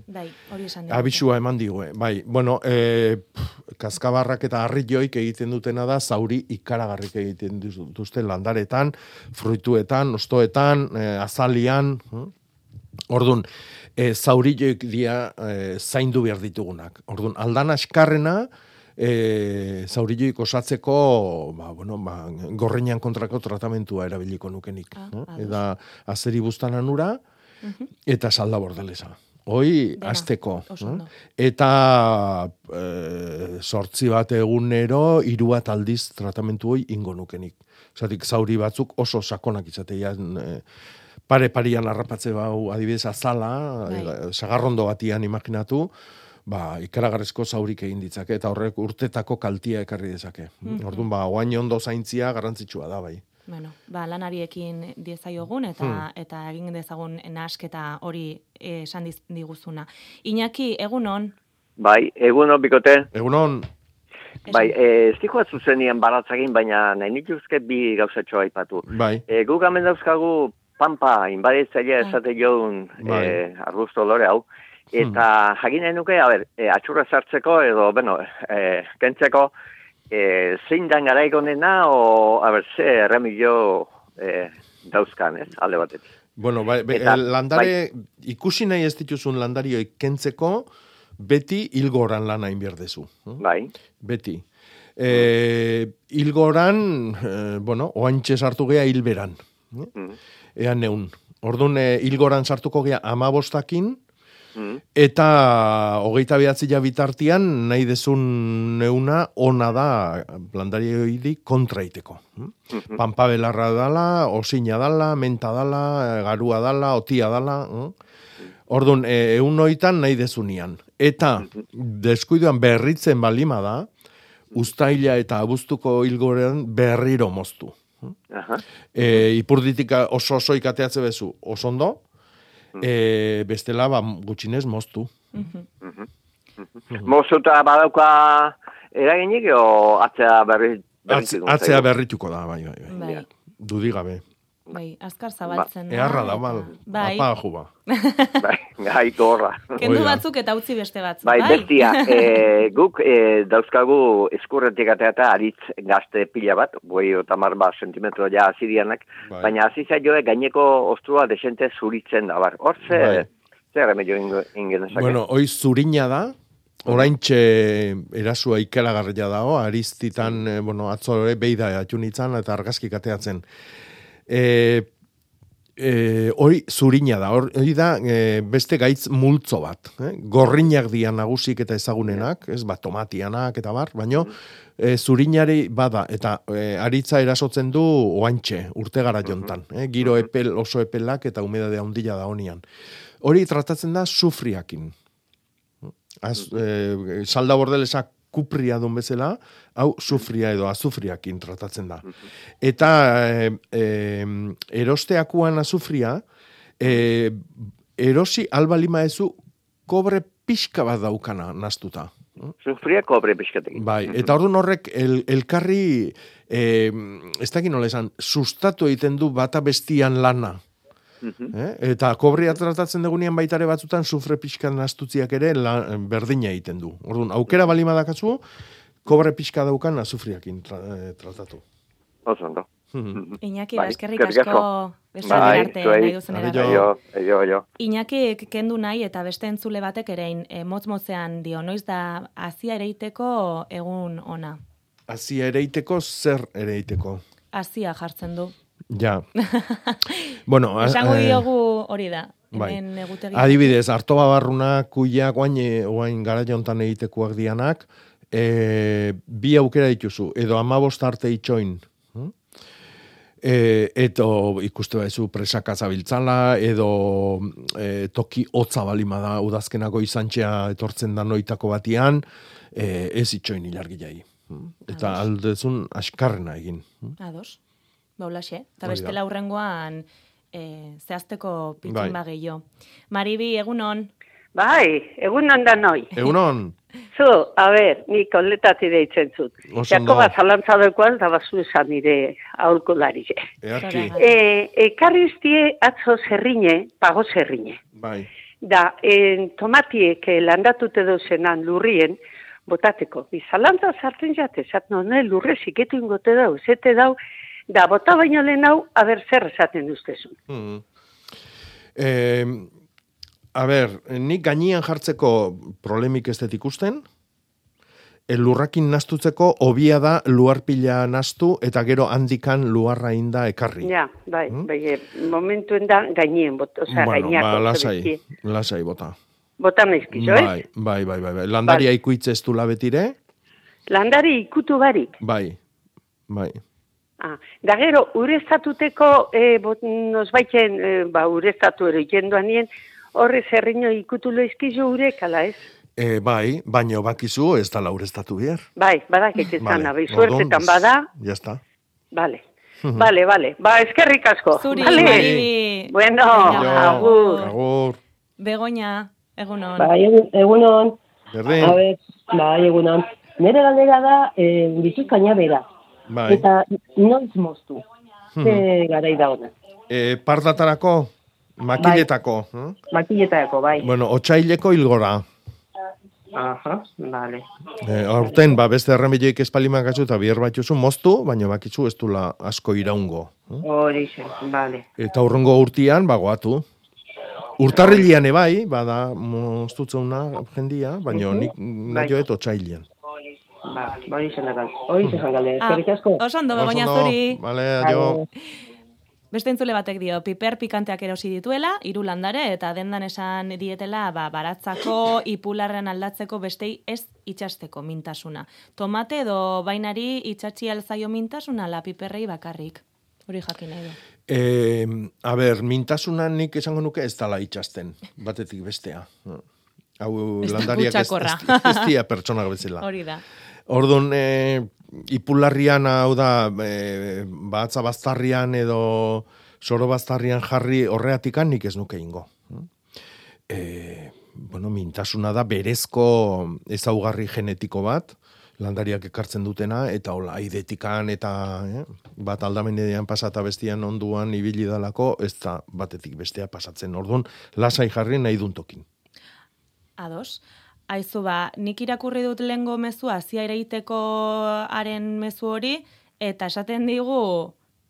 Bai, hori esan digu. Abisua eman digue, bai. Bueno, e, pff, kaskabarrak eta harri joik egiten dutena da, zauri ikaragarrik egiten dituzte landaretan, fruituetan, ostoetan, e, azalian, hm? Ordun, e, zauri joik dia e, zaindu behar ditugunak. Ordun, aldan askarrena, e, zaurioik osatzeko, ba, bueno, ba, gorreinan kontrako tratamentua erabiliko nukenik. Ah, no? Eta azeri bustan anura, eta salda bordelesa. Hoi, azteko. no? Eta e, sortzi bat egunero, hiru bat aldiz tratamentu hoi ingo nukenik. Zatik, zauri batzuk oso sakonak izateian, e, pare parian harrapatze bau adibidez azala, Bai. sagarrondo batian imaginatu, ba, ikaragarrezko zaurik egin ditzake, eta horrek urtetako kaltia ekarri dezake. Mhm. Orduan, ba, oain ondo zaintzia garrantzitsua da, bai. Bueno, ba, lanariekin diezaiogun eta Hmm. eta egin dezagun nahasketa hori eh, esan diguzuna. Iñaki, egunon, Bai, egun bikote. Egunon, Bai, e, ez dikoa zuzenian baratzagin, baina nahi nituzke bi gauzatxo aipatu. bai. E, guk hemen dauzkagu pampa inbaditzailea Ah. esate joun Bai. e, arbusto lore hau. Eta jakin nahi nuke, a ber, e, atxurra sartzeko edo, bueno, e, kentzeko, e, zein dan garaiko nena, o, a ber, ze erremilio e, dauzkan, ez, alde batetik. Bueno, bai, Eta, el landare, ikusi nahi ez dituzun landarioi kentzeko, beti hilgoran lana inbierdezu. Bai. Beti. E, hilgoran, e, bueno, oantxe sartu gea hilberan. Mm. Ean neun. Orduan, e, hilgoran sartuko gea amabostakin, Mm. Eta hogeita behatzi bitartian nahi dezun neuna ona da landari kontraiteko. Mhm. Pampa belarra dala, osina dala, menta dala, garua dala, otia dala. hm? Orduan, e, eun hoitan nahi dezunian. Eta deskuiduan berritzen balima da, ustaila eta abuztuko hilgorean berriro moztu. Aha. E, ipurditik oso oso ikateatze bezu, oso ondo, E, bestela, ba, gutxinez moztu. Mozuta badauka eraginik, o atzea berri, Atz, berrituko atzea zaigu? berrituko da, bai, bai, bai. Bai, Dudigabe. Bai, azkar zabaltzen da. Eharra da, mal. Bai. Apa juba. Bai, gai gorra. Kendu batzuk eta utzi beste batzuk, Bai, bai? bestia, e, guk e, dauzkagu eskurretik atea eta aritz gazte pila bat, boi otamar bat sentimetro ja azirianak, Bai. baina hasi zaioe gaineko ostrua desente zuritzen da, bar. Hor, ze, Bai. ze remedio ingen? Bueno, hoi zurina da, oraintxe erasua ikaragarria dago, ariztitan, eh, bueno, atzo ere beida atxunitzan eta argazki kateatzen. E, e, hori zurina da, hor- hori da e, beste gaitz multzo bat. Eh? Gorrinak dian nagusik eta ezagunenak, ez, bat tomatianak eta bar, baino e, zurinari bada, eta e, aritza erasotzen du oantxe, urtegara jontan. Eh? Giro epel, oso epelak eta humedade handia da honian. Hori tratatzen da sufriakin. Az, e, salda bordelesa kupria duen bezala, hau sufria edo azufriakin tratatzen da. Eta e, e, erosteakuan azufria, e, erosi alba lima ezu kobre pixka bat daukana nastuta. Sufria kobre pixkatik. Bai, eta orduan horrek el, elkarri, e, ez dakit nola esan, sustatu egiten du bata bestian lana. Eh? Eta kobrea tratatzen dugunean baitare batzutan sufre pixka nastutziak ere la, berdina egiten du. Orduan, aukera balima dakatzu, kobre pixka daukan azufriakin tra, eh, tratatu. Oso ondo. Iñaki, Bai, ba, eskerrik asko beste Bai, arte nahi duzen. Iñaki kendu nahi eta beste entzule batek erein e, motz-motzean dio, noiz da hasia ereiteko egun ona. Azia ereiteko, zer ereiteko? Hasia jartzen du. Ja. bueno, Esango eh, diogu hori da. bai. Adibidez, harto babarruna, kuiak, guain, e, guain gara jontan egitekoak dianak, e, bi aukera dituzu, edo amabost arte itxoin, e, eto ikuste baizu presaka zabiltzala, edo e, toki hotza balima da udazkenako izantxea etortzen da noitako batian, e, ez itxoin ilargi jai. hm? Eta aldezun askarrena egin. hm? Ados. Baulaxe. Eta bestela hurrengoan e, zehazteko Bai. pitzin bagillo. Maribi, egunon. Bai, egun da noi. Egunon, Zu, a ber, nik oletati deitzen zut. Jakoba zalantza daukoan, da bazu esan nire aholkulari. earki, E, ekarriztie atzo zerrine, pago zerrine. bai. Da, en, tomatiek eh, landatute dozenan lurrien, botateko. Bizalantza sartzen jate, zat no, ne, lurre ziketu ingote dau, zete dau, da, bota baino lehen hau, aber zer esaten duztezun. Mm. Eh, a ber, nik gainian jartzeko problemik ez dut ikusten, el lurrakin nastutzeko hobia da luarpila nastu eta gero handikan luarra inda ekarri. Ja, bai, bai, eh, momentuen da gainien, bot, oza, bueno, gainiako. ba, lasai, zebezki. lasai bota. Bota naizkizo, ez? Bai, bai, bai, bai, bai. Landaria ikuitz ez du labetire, Landari ikutu barik. bai, bai. Ah, da gero, ureztatuteko, e, bot, nosbaiten, e, ba, ureztatu ere jenduan nien, horre zerriño ikutu loizkizu urek, ala ez? E, bai, baino bakizu ez da laurestatu bier. Bai, badakit ez Vale, dana, bai, suertetan bada, Ya está. Bale. Bale, bale. Ba, eskerrik asko. Zuri, Bale. Maribi. Bueno, agur. Agur. Begoña, egunon. Bai, egun- egunon. Berdin. A ber, bai, egunon. Nere galdera da, eh, bizuzkaina bera. Bai. Eta noiz moztu. Ze garai da ona. E, pardatarako, makiletako. hm? Makiletako, bai. Bueno, otxaileko hilgora. Aha, bale. E, aurten, ba, beste erremedioik espalimak atzu eta biher batxuzu moztu, baina bakizu ez dula asko iraungo. Hori zen, bale. Eta urrengo urtian, bagoatu. Urtarrilian ebai, bada moztutzeuna jendia, baina Mhm. nik Bai. nahioet otxailian. Ba, hori zen da. Hori zen galde. Ah, Eskerrik asko. oso ondo, ondo. zuri. Vale, adio. Beste entzule batek dio, piper pikanteak erosi dituela, hiru landare, eta dendan esan dietela, ba, baratzako, ipularren aldatzeko bestei ez itxasteko mintasuna. Tomate edo bainari itxatxi alzaio mintasuna, la piperrei bakarrik. Hori jakin nahi du. E, a ber, mintasuna nik esango nuke ez dala itxasten, batetik bestea. Hau Ez da landariak ez, kutsakorra. ez, ez dira pertsonak bezala. Orduan, e, ipularrian hau da, e, batza baztarrian edo soro baztarrian jarri horreatikan nik ez nuke ingo. e, bueno, mintasuna da berezko ezaugarri genetiko bat, landariak ekartzen dutena, eta hola, aidetikan, eta eh, bat aldamenean pasata bestian onduan ibili dalako, ez da batetik bestea pasatzen. Orduan, lasai jarri nahi duntokin. Ados. Aizu ba, nik irakurri dut lehengo mezua, zia ereiteko haren mezu hori, eta esaten digu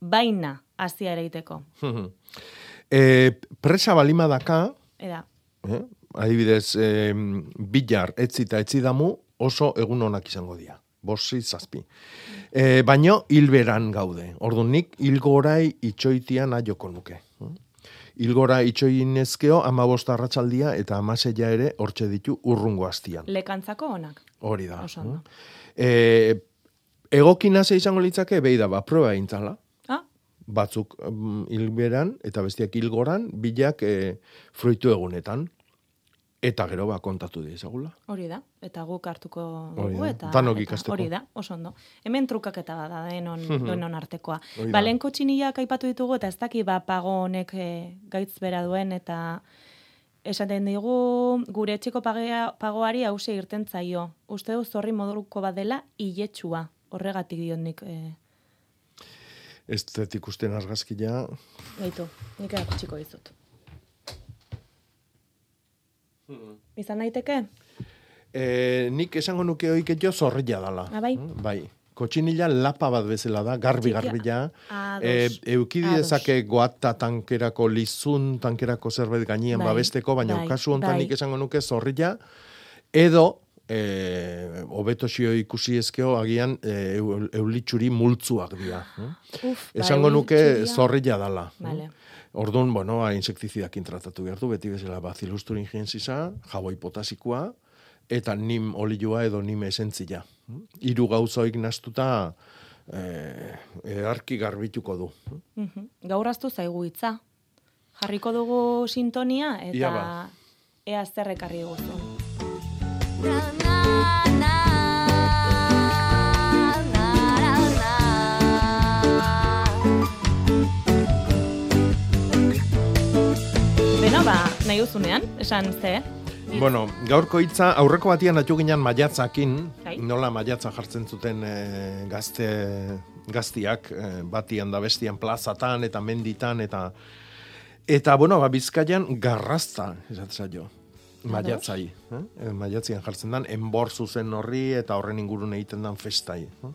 baina azia ereiteko. e, presa balima daka, Eda, eh, adibidez, e, bilar, etzi eta etzi damu, oso egun onak izango dira. Bosi zazpi. E, baino, hilberan gaude. Orduan, nik hilgorai itxoitian aioko nuke. Hilgora itxoinezkeo, amabost arratsaldia eta amaseia ere hortxe ditu urrungo hastian. lekantzako onak. Hori da. Oso. E, egokina ze izango litzake, behi da, ba, proba eintzala. Ah. Batzuk mm, hilberan eta bestiak hilgoran, bilak e, fruitu egunetan. Eta gero ba kontatu diezagula. Hori da, eta guk hartuko dugu, eta, danok ikasteko. hori da, oso ondo. Hemen trukaketa bat da denon, denon artekoa. Ba, lehen kotxinilak aipatu ditugu, eta ez daki ba, pago honek eh, gaitz bera duen, eta esaten digu gure etxeko pagea, pagoari hause irten zaio. Uste du zorri moduko bat dela iletsua. Horregatik diot nik, eh, Ez dut ikusten argazkia. gaitu, nik erakutxiko dizut. Izan daiteke? E, nik esango nuke hoik jo zorrilla dala. Ah, bai? Mm, Bai. Kotxinila lapa bat bezala da, garbi Txikia. garbila. Ados. E, euki Ados. dezake goata tankerako lizun, tankerako zerbait gainean Bai, babesteko, baina bai, kasu honetan bai. nik esango nuke zorrilla, edo e, hobeto xio ikusi ezkeo agian e, eu, eulitxuri multzuak dira. mm? Uf, bai, Esango nuke eulitxuria. zorrilla dala. mm? Vale. Orduan, bueno, a insektizidakin tratatu behar du, beti bezala bacillus thuringiensisa, jaboi potasikoa, eta nim olioa edo nim esentzia. Hiru gauzoik nastuta eh, edarki garbituko du. Mhm. Gaur aztu zaigu hitza. Jarriko dugu sintonia eta Ia ba. ea zer ekarri guzu. Beno, ba, nahi duzunean, esan ze. Bueno, gaurko hitza aurreko batian atu ginen maiatzakin, Bai. nola maiatza jartzen zuten eh, gazte gaztiak eh, batian da bestian plazatan eta menditan eta eta bueno, ba, Bizkaian garrazta, esatzen jo. Maiatzai, eh? Eh, maiatzian jartzen dan, enbor zuzen horri eta horren ingurun egiten dan festai. Eh?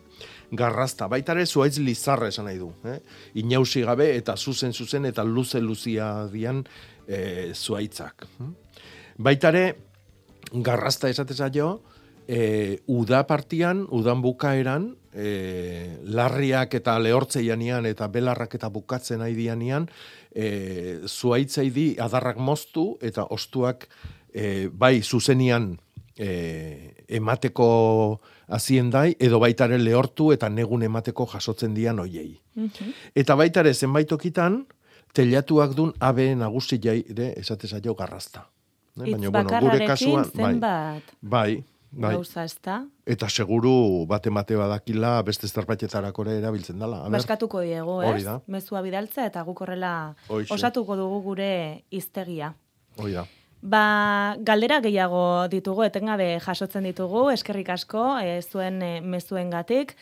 Garrazta, baita ere zuaitz lizarra esan nahi du. Eh? Inausi gabe eta zuzen zuzen eta luze luzia dian eh, zuaitzak. Eh? Baita ere, garrazta esatez jo, e, uda partian, udan bukaeran, e, larriak eta lehortzeianian eta belarrak eta bukatzen nahi dianian, e, zuaitzei di adarrak moztu eta ostuak e, bai zuzenian e, emateko haziendai, edo baitare lehortu eta negun emateko jasotzen dian oiei. Eta baita ere zenbait tokitan, telatuak dun abe nagusi jaire esatez jo garrazta. Eh, Hitz baina, bueno, gure kasuan, bai, zenbat bai, bai. gauza ez da. Eta seguru bate mate badakila beste zerbaitetara ere erabiltzen dela. Baskatuko diegu, ez? Da. Mezua bidaltza eta guk horrela osatuko dugu gure hiztegia. hori da. Ba, galdera gehiago ditugu, etengabe jasotzen ditugu, eskerrik asko, e, zuen e, mezuengatik.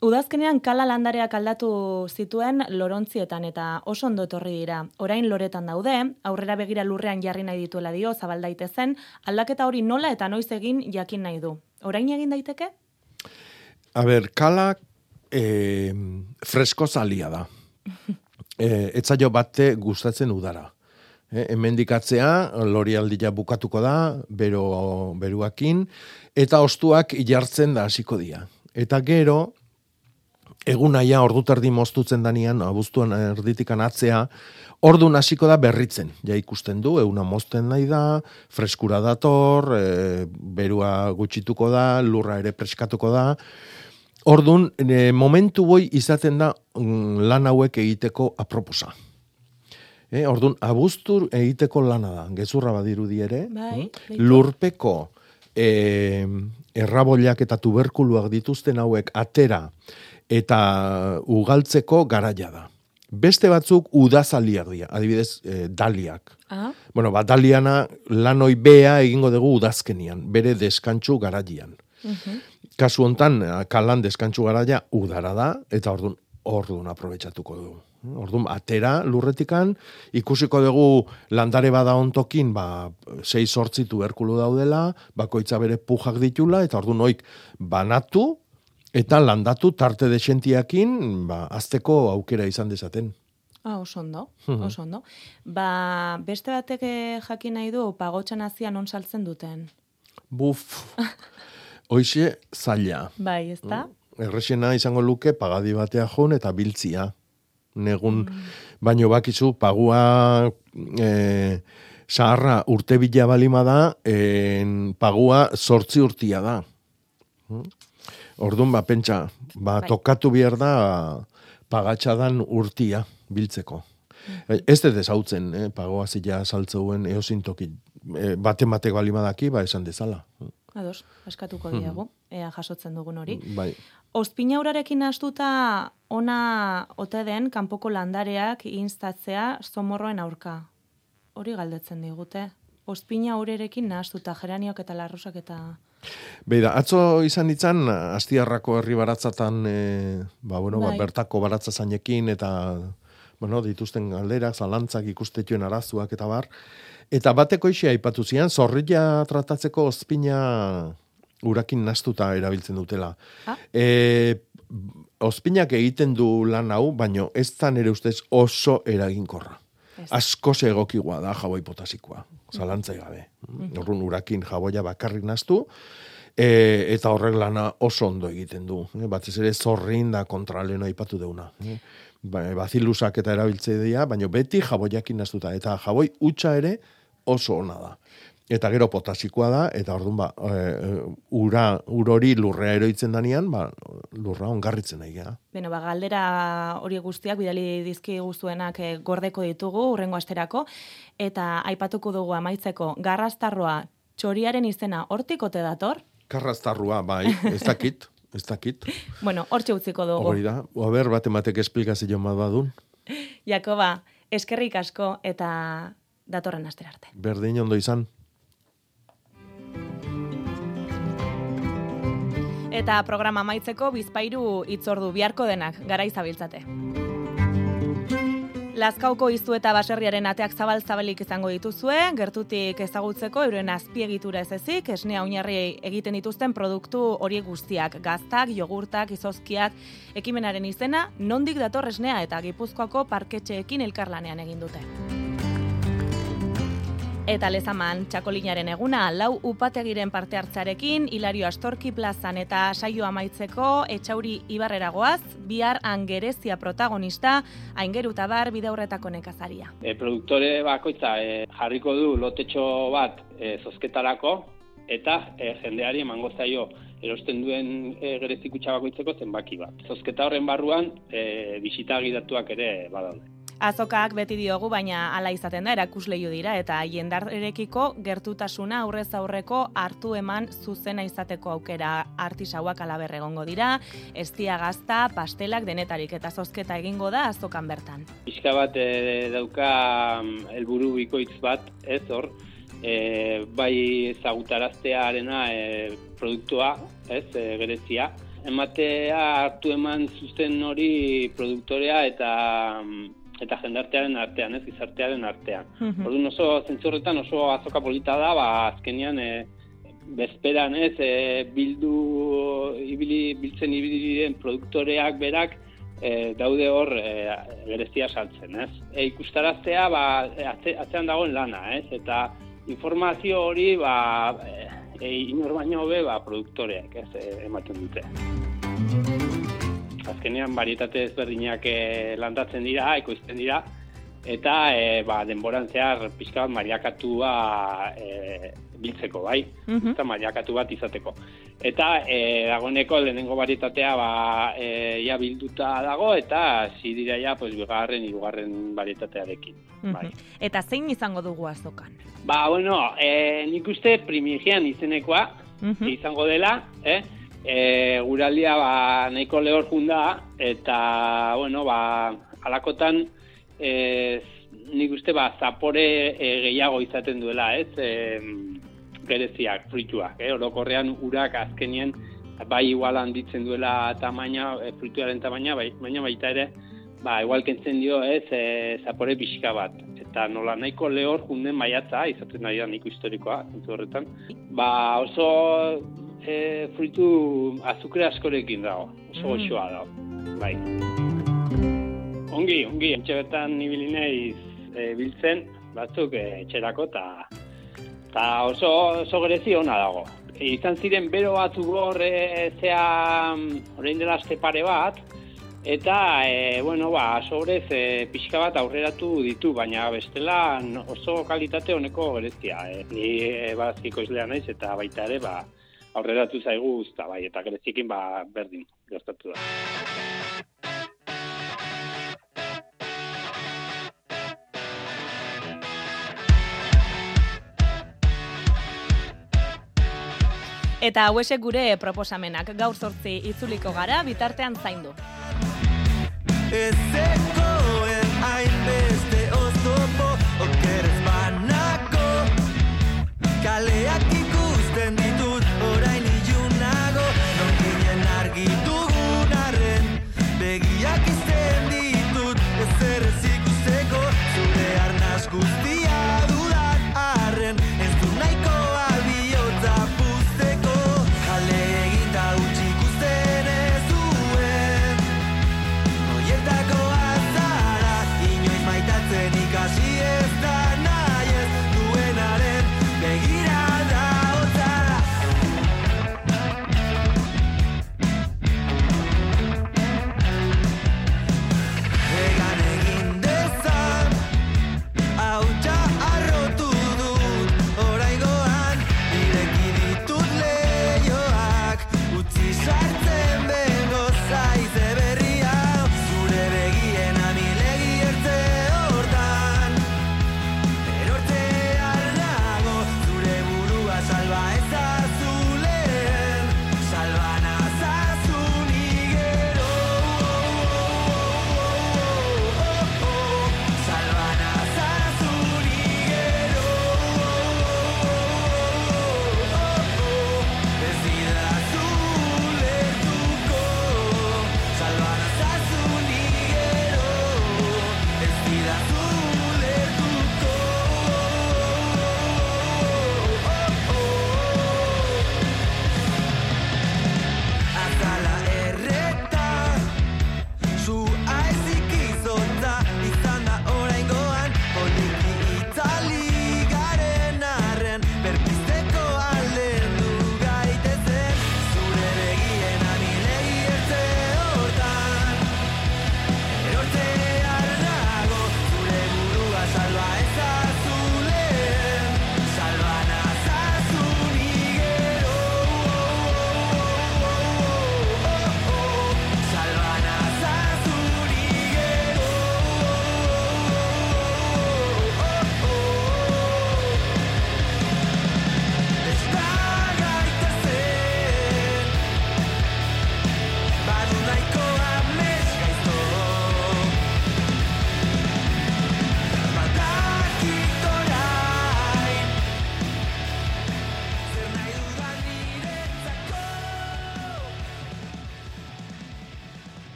Udazkenean kala landareak aldatu zituen lorontzietan eta oso ondo etorri dira. Orain loretan daude, aurrera begira lurrean jarri nahi dituela dio, zabal daitezen, aldaketa hori nola eta noiz egin jakin nahi du. Orain egin daiteke? A ber, kala e, fresko zalia da. E, etzaio bate gustatzen udara. E, hemendikatzea, lorialdia bukatuko da, bero, beruakin, eta ostuak jartzen da hasiko dira. Eta gero, egun naia ordu terdi moztutzen danian, abuztuan erditikan atzea, ordun hasiko da berritzen. Ja ikusten du, euna mozten nahi da, freskura dator, e, berua gutxituko da, lurra ere preskatuko da. Ordun e, momentu boi izaten da mm, lan hauek egiteko aproposa. E, ordun abuztur egiteko lana da, gezurra badirudi ere, Bai, mm? lurpeko e, errabollak eta tuberkuluak dituzten hauek atera eta ugaltzeko garaia da. Beste batzuk udazaliak dira, adibidez, eh, daliak. Ah, Bueno, ba, daliana lanoi bea egingo dugu udazkenian, bere deskantsu garaian. Kasu hontan, kalan deskantsu garaia udara da, eta ordun ordun aprobetxatuko dugu. Ordun atera lurretikan, ikusiko dugu landare bada ontokin, ba, sei sortzi tuberkulu daudela, bakoitza bere pujak ditula, eta ordun oik banatu, eta landatu tarte desentiakin, ba, azteko aukera izan dezaten. ah, oso ondo, oso ondo. Ba, beste batek eh, jakin nahi du pagotxan azia non saltzen duten. Buf, hoixe zaila. Bai, ezta? Errexena izango luke pagadi batea joan eta biltzia. Negun, baino bakizu, pagua e, saharra urte bila balima da, en, pagua sortzi urtia da. Mm? Orduan, ba, pentsa, ba, Bai. tokatu behar da pagatxadan urtia biltzeko. E, Ez dut ezautzen, eh, pagoa zila saltzeuen eosintoki. E, bate batek balimadaki, ba, esan dezala. Ados, eskatuko Mhm. diegu, ea jasotzen dugun hori. Bai. Ospinaurarekin astuta ona ote den kanpoko landareak instatzea somorroen aurka. Hori galdetzen digute. Ospina urerekin nahastuta geraniok eta larrosak eta... Beida, atzo izan itzan, astiarrako herri baratzatan, e, ba, bueno, ba, Bai. bertako baratza zainekin, eta, bueno, dituzten galderak, zalantzak ikustetuen arazuak eta bar. Eta bateko isi aipatu zian, zorrilla tratatzeko ospina urakin nastuta erabiltzen dutela. Ah. E, ospinak egiten du lan hau, baino ez da nire ustez oso eraginkorra. Asko egokigua da jaboi potasikoa, zalantzai gabe. Orrun urakin jaboia bakarrik nastu, e, eta horrek lana oso ondo egiten du. E, batez ere zorrin da kontraleno aipatu deuna. E, ba, bazilusak eta erabiltze dira, baina beti jaboiakin nastuta. Eta jaboi utxa ere oso ona da. Eta gero potasikoa da, eta orduan ba, e, ura, urori lurrea eroitzen danean, ba, lurra ongarritzen nahi gara. Beno, ba, galdera hori guztiak bidali dizki guztuenak eh, gordeko ditugu urrengo asterako eta aipatuko dugu amaitzeko garrastarroa txoriaren izena hortik ote dator? Karraztarrua, bai, ez dakit, ez dakit. Bueno, hortxe utziko dugu. Hori da, ober bat ematek esplikazio bat badun. Jakoba, eskerrik asko eta datorren astera arte. Berdin ondo izan. Eta programa amaitzeko bizpairu itzordu biharko denak gara izabiltzate. Lazkauko iztu eta baserriaren ateak zabal-zabalik izango dituzue, gertutik ezagutzeko euren azpiegitura ez ezik, esnea oinarri egiten dituzten produktu horiek guztiak, gaztak, jogurtak, izozkiak, ekimenaren izena, nondik dator esnea eta gipuzkoako parketxeekin elkarlanean egin dute. Eta lezaman, txakolinaren eguna, lau upategiren parte hartzarekin, Hilario Astorki plazan eta saio amaitzeko etxauri ibarreragoaz, bihar angerezia protagonista, aingeru tabar bidaurretako nekazaria. E, produktore bakoitza e, jarriko du lotetxo bat e, zozketarako eta e, jendeari emango zaio erosten duen e, gerezikutxa bakoitzeko zenbaki bat. Zozketa horren barruan e, bisita gidatuak ere badaude. Azokak beti diogu, baina hala izaten da, erakusleiu dira, eta jendarekiko gertutasuna aurrez aurreko hartu eman zuzena izateko aukera. Artisauak alaber egongo dira, estia gazta, pastelak denetarik eta zozketa egingo da azokan bertan. Pixka bat e, dauka mm, helburu bikoitz bat, ez hor, e, bai ezagutaraztearena e, produktua, ez, e, gerezia, ematea hartu eman zuzen hori produktorea eta mm, eta jendartearen artean, ez, gizartearen artean. Mhm. Orduan oso zentzu horretan oso azoka polita da, ba azkenean e, bezperan, ez, e, bildu ibili biltzen ibili diren produktoreak berak e, daude hor e, gerezia saltzen, ez? E, ikustaraztea ba atze, atzean dagoen lana, ez? Eta informazio hori ba e, inor baino hobe ba produktoreak, ez, e, ematen dute. Azkenean varietate ezberdinak e, landatzen dira, ekoizten dira eta e, ba, denboran zehar pixka bat mariakatua e, biltzeko, bai? Mhm. Eta mariakatu bat izateko. Eta e, dagoeneko lehenengo varietatea ba, e, ja bilduta dago eta hasi dira ja pues, bigarren, hirugarren varietatearekin. Bai. Mhm. Eta zein izango dugu azokan? Ba, bueno, e, nik uste primigian izenekoa izango dela, eh? E, guraldia ba, nahiko lehor junda, eta, bueno, ba, alakotan, e, nik uste ba, zapore e, gehiago izaten duela, ez? E, gereziak, frituak, eh? orokorrean urak azkenien bai igual handitzen duela tamaina, e, frituaren tamaina, bai, baina baita ere, ba, igual kentzen dio, ez, e, zapore pixka bat. Eta nola nahiko lehor junden maiatza, izaten nahi da niko historikoa, zentzu horretan. Ba, oso e, fritu azukre askorekin dago, oso Mm. goxoa dago, bai. Ongi, ongi, etxe bertan ibili naiz e, biltzen, batzuk e, etxerako, eta ta oso, oso gerezi ona dago. E, izan ziren bero batzuk hor, e, zea, orain dela aste pare bat, eta, e, bueno, ba, sobrez e, pixka bat aurreratu ditu, baina bestela oso kalitate honeko gerezia. E, ni e, bazkiko izlea naiz, eta baita ere, ba, aurreratu zaigu uzta bai, eta greziekin ba, berdin gertatu da. Eta hauesek gure proposamenak gaur sortzi itzuliko gara bitartean zaindu. Ezekoen hainbeste oztopo, okeres banako, kaleak